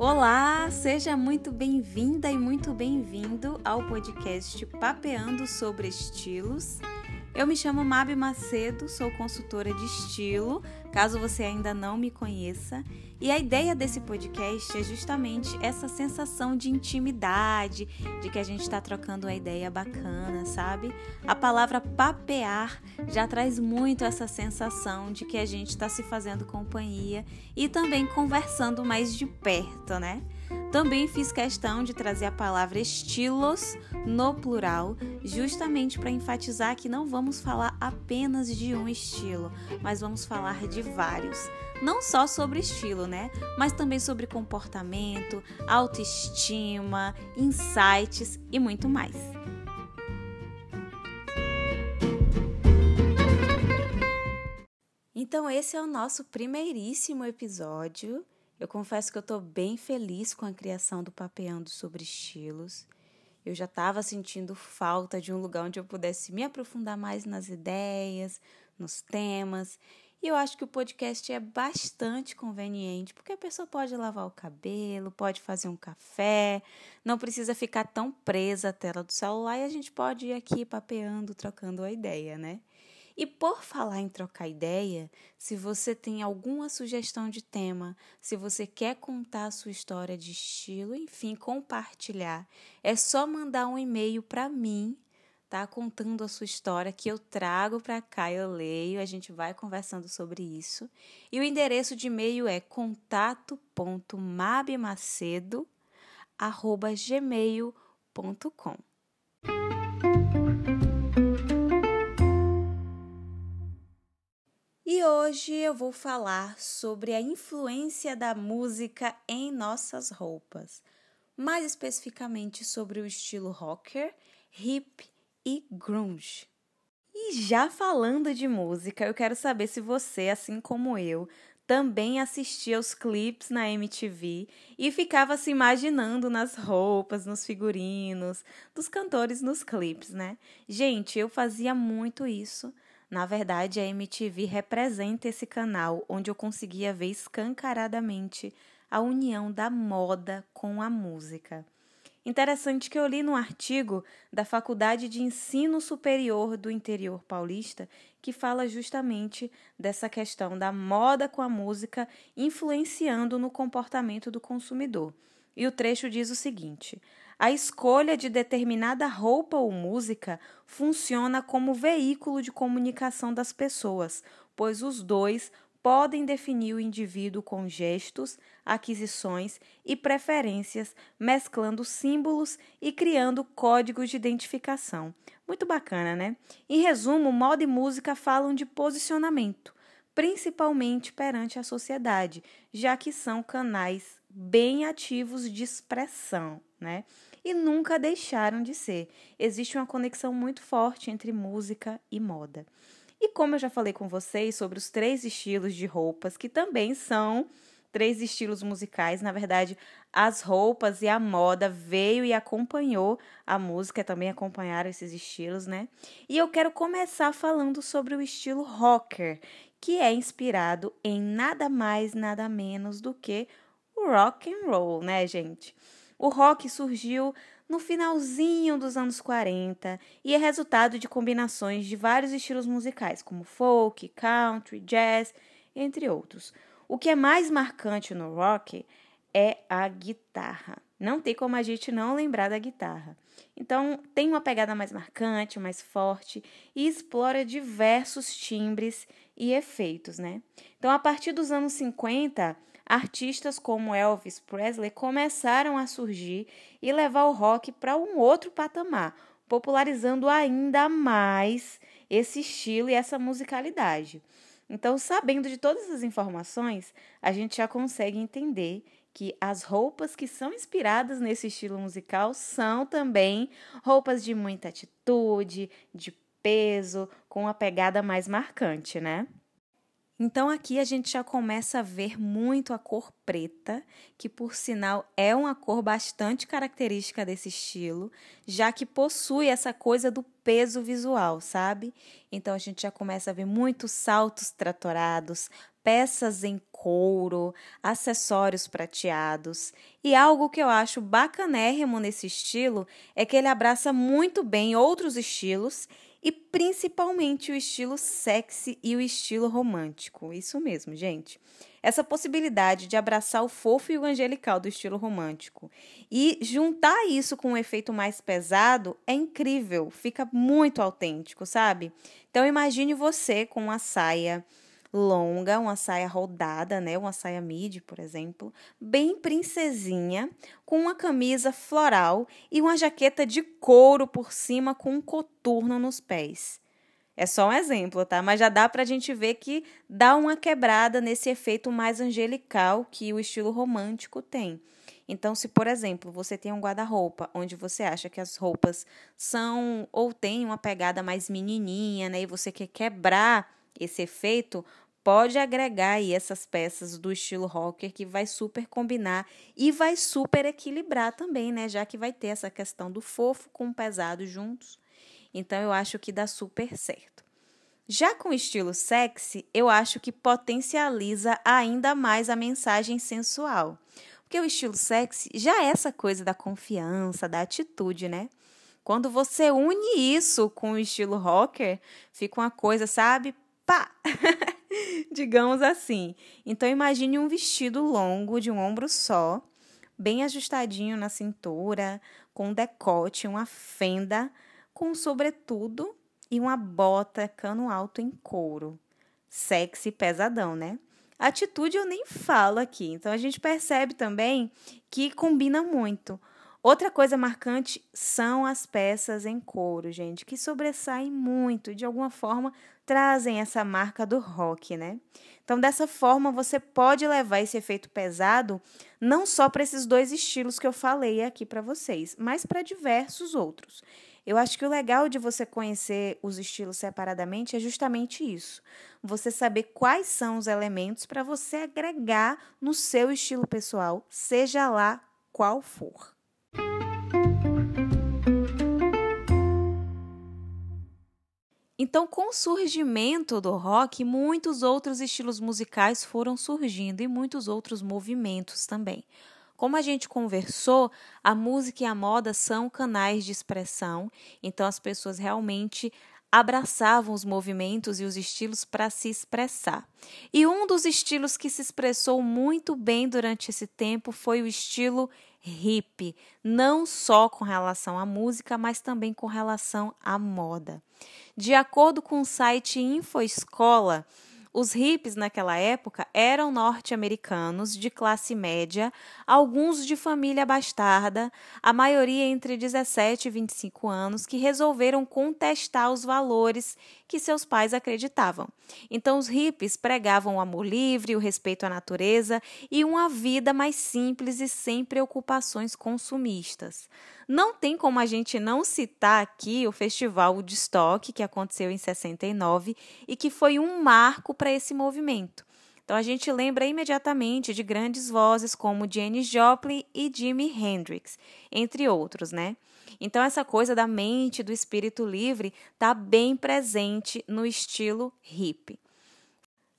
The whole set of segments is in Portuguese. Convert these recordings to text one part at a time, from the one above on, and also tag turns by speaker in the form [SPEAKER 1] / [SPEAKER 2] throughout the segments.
[SPEAKER 1] Olá, seja muito bem-vinda e muito bem-vindo ao podcast Papeando sobre Estilos. Eu me chamo Mabi Macedo, sou consultora de estilo, caso você ainda não me conheça. E a ideia desse podcast é justamente essa sensação de intimidade, de que a gente está trocando uma ideia bacana, sabe? A palavra papear já traz muito essa sensação de que a gente está se fazendo companhia e também conversando mais de perto, né? Também fiz questão de trazer a palavra estilos no plural, justamente para enfatizar que não vamos falar apenas de um estilo, mas vamos falar de vários. Não só sobre estilo, né? Mas também sobre comportamento, autoestima, insights e muito mais. Então, esse é o nosso primeiríssimo episódio. Eu confesso que eu estou bem feliz com a criação do Papeando sobre Estilos. Eu já estava sentindo falta de um lugar onde eu pudesse me aprofundar mais nas ideias, nos temas. E eu acho que o podcast é bastante conveniente, porque a pessoa pode lavar o cabelo, pode fazer um café, não precisa ficar tão presa à tela do celular e a gente pode ir aqui papeando, trocando a ideia, né? E por falar em trocar ideia, se você tem alguma sugestão de tema, se você quer contar a sua história de estilo, enfim, compartilhar, é só mandar um e-mail para mim, tá? Contando a sua história que eu trago para cá, eu leio, a gente vai conversando sobre isso. E o endereço de e-mail é contato.mabmacedo@gmail.com. E hoje eu vou falar sobre a influência da música em nossas roupas, mais especificamente sobre o estilo rocker, hip e grunge. E já falando de música, eu quero saber se você, assim como eu, também assistia os clipes na MTV e ficava se imaginando nas roupas, nos figurinos, dos cantores nos clipes, né? Gente, eu fazia muito isso. Na verdade, a MTV representa esse canal onde eu conseguia ver escancaradamente a união da moda com a música. Interessante que eu li num artigo da Faculdade de Ensino Superior do Interior Paulista que fala justamente dessa questão da moda com a música influenciando no comportamento do consumidor. E o trecho diz o seguinte: a escolha de determinada roupa ou música funciona como veículo de comunicação das pessoas, pois os dois podem definir o indivíduo com gestos, aquisições e preferências, mesclando símbolos e criando códigos de identificação. Muito bacana, né? Em resumo, moda e música falam de posicionamento, principalmente perante a sociedade, já que são canais bem ativos de expressão, né? E nunca deixaram de ser. Existe uma conexão muito forte entre música e moda. E como eu já falei com vocês sobre os três estilos de roupas, que também são três estilos musicais, na verdade, as roupas e a moda veio e acompanhou a música, também acompanharam esses estilos, né? E eu quero começar falando sobre o estilo rocker, que é inspirado em nada mais, nada menos do que o rock and roll, né, gente? O rock surgiu no finalzinho dos anos 40 e é resultado de combinações de vários estilos musicais, como folk, country, jazz, entre outros. O que é mais marcante no rock é a guitarra. Não tem como a gente não lembrar da guitarra. Então, tem uma pegada mais marcante, mais forte e explora diversos timbres e efeitos, né? Então, a partir dos anos 50, artistas como Elvis Presley começaram a surgir e levar o rock para um outro patamar, popularizando ainda mais esse estilo e essa musicalidade. Então, sabendo de todas essas informações, a gente já consegue entender que as roupas que são inspiradas nesse estilo musical são também roupas de muita atitude, de peso, com uma pegada mais marcante, né? Então aqui a gente já começa a ver muito a cor preta, que por sinal é uma cor bastante característica desse estilo, já que possui essa coisa do peso visual, sabe? Então a gente já começa a ver muitos saltos tratorados, peças em couro, acessórios prateados. E algo que eu acho bacanérrimo nesse estilo é que ele abraça muito bem outros estilos e principalmente o estilo sexy e o estilo romântico. Isso mesmo, gente. Essa possibilidade de abraçar o fofo e o angelical do estilo romântico e juntar isso com um efeito mais pesado é incrível, fica muito autêntico, sabe? Então imagine você com uma saia longa, uma saia rodada, né, uma saia midi, por exemplo, bem princesinha, com uma camisa floral e uma jaqueta de couro por cima com um coturno nos pés. É só um exemplo, tá? Mas já dá pra gente ver que dá uma quebrada nesse efeito mais angelical que o estilo romântico tem. Então, se por exemplo, você tem um guarda-roupa onde você acha que as roupas são ou têm uma pegada mais menininha, né, e você quer quebrar esse efeito, pode agregar aí essas peças do estilo rocker que vai super combinar e vai super equilibrar também, né? Já que vai ter essa questão do fofo com o pesado juntos. Então eu acho que dá super certo. Já com o estilo sexy, eu acho que potencializa ainda mais a mensagem sensual. Porque o estilo sexy já é essa coisa da confiança, da atitude, né? Quando você une isso com o estilo rocker, fica uma coisa, sabe? Pá! Digamos assim. Então imagine um vestido longo de um ombro só, bem ajustadinho na cintura, com um decote, uma fenda, com um sobretudo e uma bota cano alto em couro. Sexy pesadão, né? Atitude eu nem falo aqui. Então a gente percebe também que combina muito. Outra coisa marcante são as peças em couro, gente, que sobressaem muito, de alguma forma trazem essa marca do rock, né? Então, dessa forma, você pode levar esse efeito pesado não só para esses dois estilos que eu falei aqui para vocês, mas para diversos outros. Eu acho que o legal de você conhecer os estilos separadamente é justamente isso. Você saber quais são os elementos para você agregar no seu estilo pessoal, seja lá qual for. Então, com o surgimento do rock, muitos outros estilos musicais foram surgindo e muitos outros movimentos também. Como a gente conversou, a música e a moda são canais de expressão, então as pessoas realmente abraçavam os movimentos e os estilos para se expressar. E um dos estilos que se expressou muito bem durante esse tempo foi o estilo hip, não só com relação à música, mas também com relação à moda. De acordo com o site InfoEscola, os hippies naquela época eram norte-americanos de classe média, alguns de família bastarda, a maioria entre 17 e 25 anos, que resolveram contestar os valores que seus pais acreditavam. Então, os hippies pregavam o amor livre, o respeito à natureza e uma vida mais simples e sem preocupações consumistas. Não tem como a gente não citar aqui o Festival Woodstock, que aconteceu em 69 e que foi um marco para esse movimento. Então a gente lembra imediatamente de grandes vozes como Janis Joplin e Jimi Hendrix, entre outros, né? Então essa coisa da mente, do espírito livre, está bem presente no estilo hip.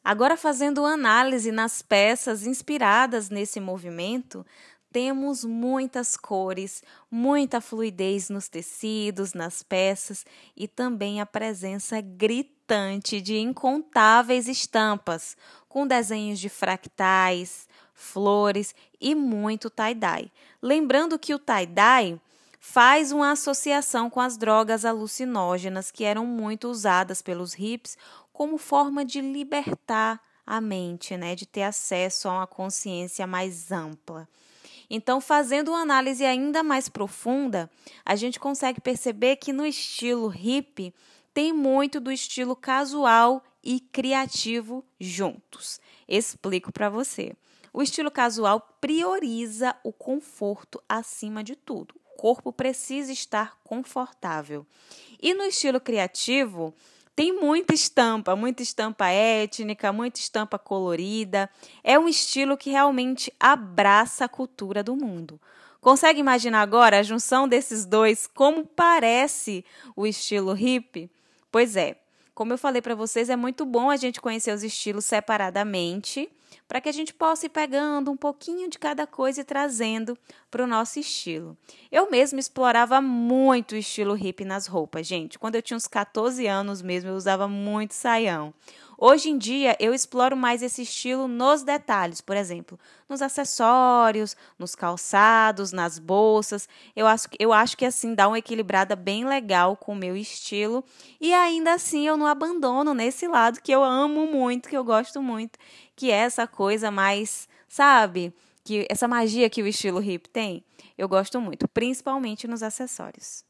[SPEAKER 1] Agora fazendo análise nas peças inspiradas nesse movimento, temos muitas cores, muita fluidez nos tecidos, nas peças e também a presença gritante de incontáveis estampas, com desenhos de fractais, flores e muito tie-dye. Lembrando que o tie-dye faz uma associação com as drogas alucinógenas que eram muito usadas pelos hips como forma de libertar a mente, né, de ter acesso a uma consciência mais ampla. Então, fazendo uma análise ainda mais profunda, a gente consegue perceber que no estilo hip tem muito do estilo casual e criativo juntos. Explico para você. O estilo casual prioriza o conforto acima de tudo. O corpo precisa estar confortável. E no estilo criativo, tem muita estampa, muita estampa étnica, muita estampa colorida. É um estilo que realmente abraça a cultura do mundo. Consegue imaginar agora a junção desses dois, como parece o estilo hip? Pois é, como eu falei para vocês, é muito bom a gente conhecer os estilos separadamente para que a gente possa ir pegando um pouquinho de cada coisa e trazendo para o nosso estilo. Eu mesma explorava muito o estilo hip nas roupas, gente. Quando eu tinha uns 14 anos mesmo, eu usava muito saião. Hoje em dia, eu exploro mais esse estilo nos detalhes, por exemplo, nos acessórios, nos calçados, nas bolsas. Eu acho, eu acho que assim dá uma equilibrada bem legal com o meu estilo. E ainda assim, eu não abandono nesse lado que eu amo muito, que eu gosto muito, que é essa coisa mais, sabe? Que essa magia que o estilo hip tem. Eu gosto muito, principalmente nos acessórios.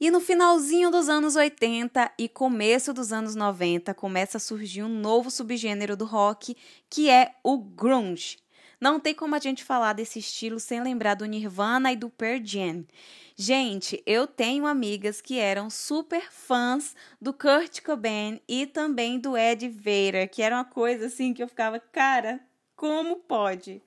[SPEAKER 1] E no finalzinho dos anos 80 e começo dos anos 90 começa a surgir um novo subgênero do rock, que é o grunge. Não tem como a gente falar desse estilo sem lembrar do Nirvana e do Pearl Jam. Gente, eu tenho amigas que eram super fãs do Kurt Cobain e também do Ed Vedder, que era uma coisa assim que eu ficava, cara, como pode?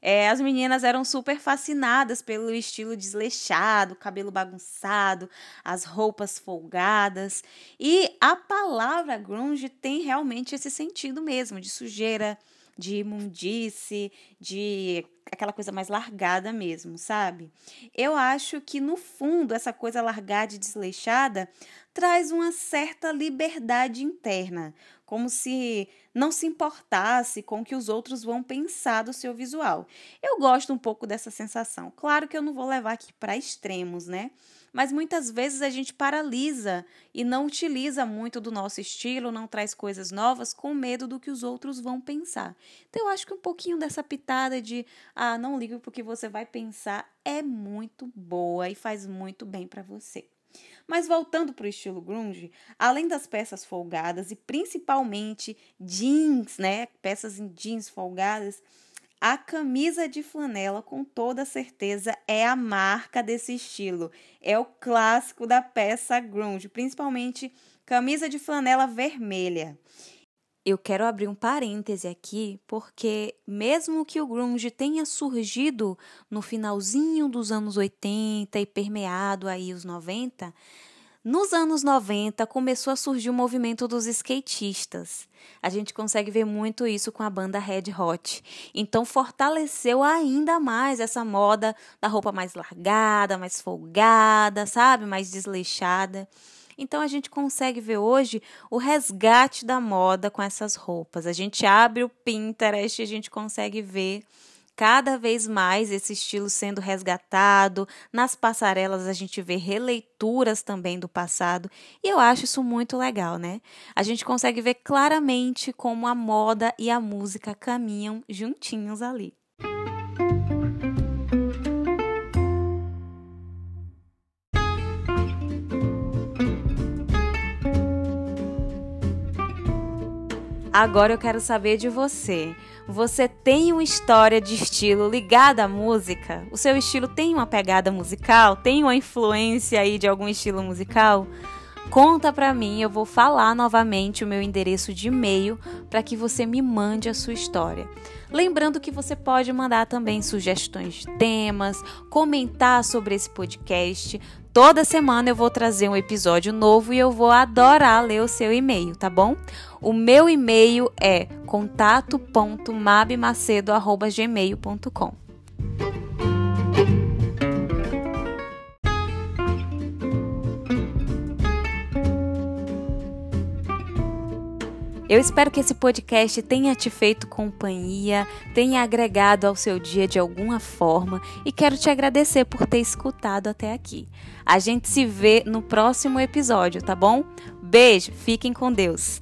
[SPEAKER 1] É, as meninas eram super fascinadas pelo estilo desleixado, cabelo bagunçado, as roupas folgadas. E a palavra grunge tem realmente esse sentido mesmo, de sujeira, de imundice, de aquela coisa mais largada mesmo, sabe? Eu acho que no fundo essa coisa largada e desleixada traz uma certa liberdade interna, como se não se importasse com o que os outros vão pensar do seu visual. Eu gosto um pouco dessa sensação. Claro que eu não vou levar aqui para extremos, né? Mas muitas vezes a gente paralisa e não utiliza muito do nosso estilo, não traz coisas novas com medo do que os outros vão pensar. Então eu acho que um pouquinho dessa pitada de ah, não ligo porque você vai pensar é muito boa e faz muito bem para você. Mas voltando para o estilo grunge, além das peças folgadas e principalmente jeans, né, peças em jeans folgadas, a camisa de flanela, com toda certeza, é a marca desse estilo. É o clássico da peça grunge, principalmente camisa de flanela vermelha. Eu quero abrir um parêntese aqui, porque mesmo que o grunge tenha surgido no finalzinho dos anos 80 e permeado aí os 90, nos anos 90 começou a surgir o movimento dos skatistas. A gente consegue ver muito isso com a banda Red Hot. Então fortaleceu ainda mais essa moda da roupa mais largada, mais folgada, sabe, mais desleixada. Então a gente consegue ver hoje o resgate da moda com essas roupas. A gente abre o Pinterest e a gente consegue ver cada vez mais esse estilo sendo resgatado. Nas passarelas a gente vê releituras também do passado, e eu acho isso muito legal, né? A gente consegue ver claramente como a moda e a música caminham juntinhos ali. Agora eu quero saber de você. Você tem uma história de estilo ligada à música? O seu estilo tem uma pegada musical? Tem uma influência aí de algum estilo musical? Conta para mim, eu vou falar novamente o meu endereço de e-mail para que você me mande a sua história. Lembrando que você pode mandar também sugestões de temas, comentar sobre esse podcast. Toda semana eu vou trazer um episódio novo e eu vou adorar ler o seu e-mail, tá bom? O meu e-mail é contato.mabmacedo.gmail.com. Eu espero que esse podcast tenha te feito companhia, tenha agregado ao seu dia de alguma forma e quero te agradecer por ter escutado até aqui. A gente se vê no próximo episódio, tá bom? Beijo, fiquem com Deus.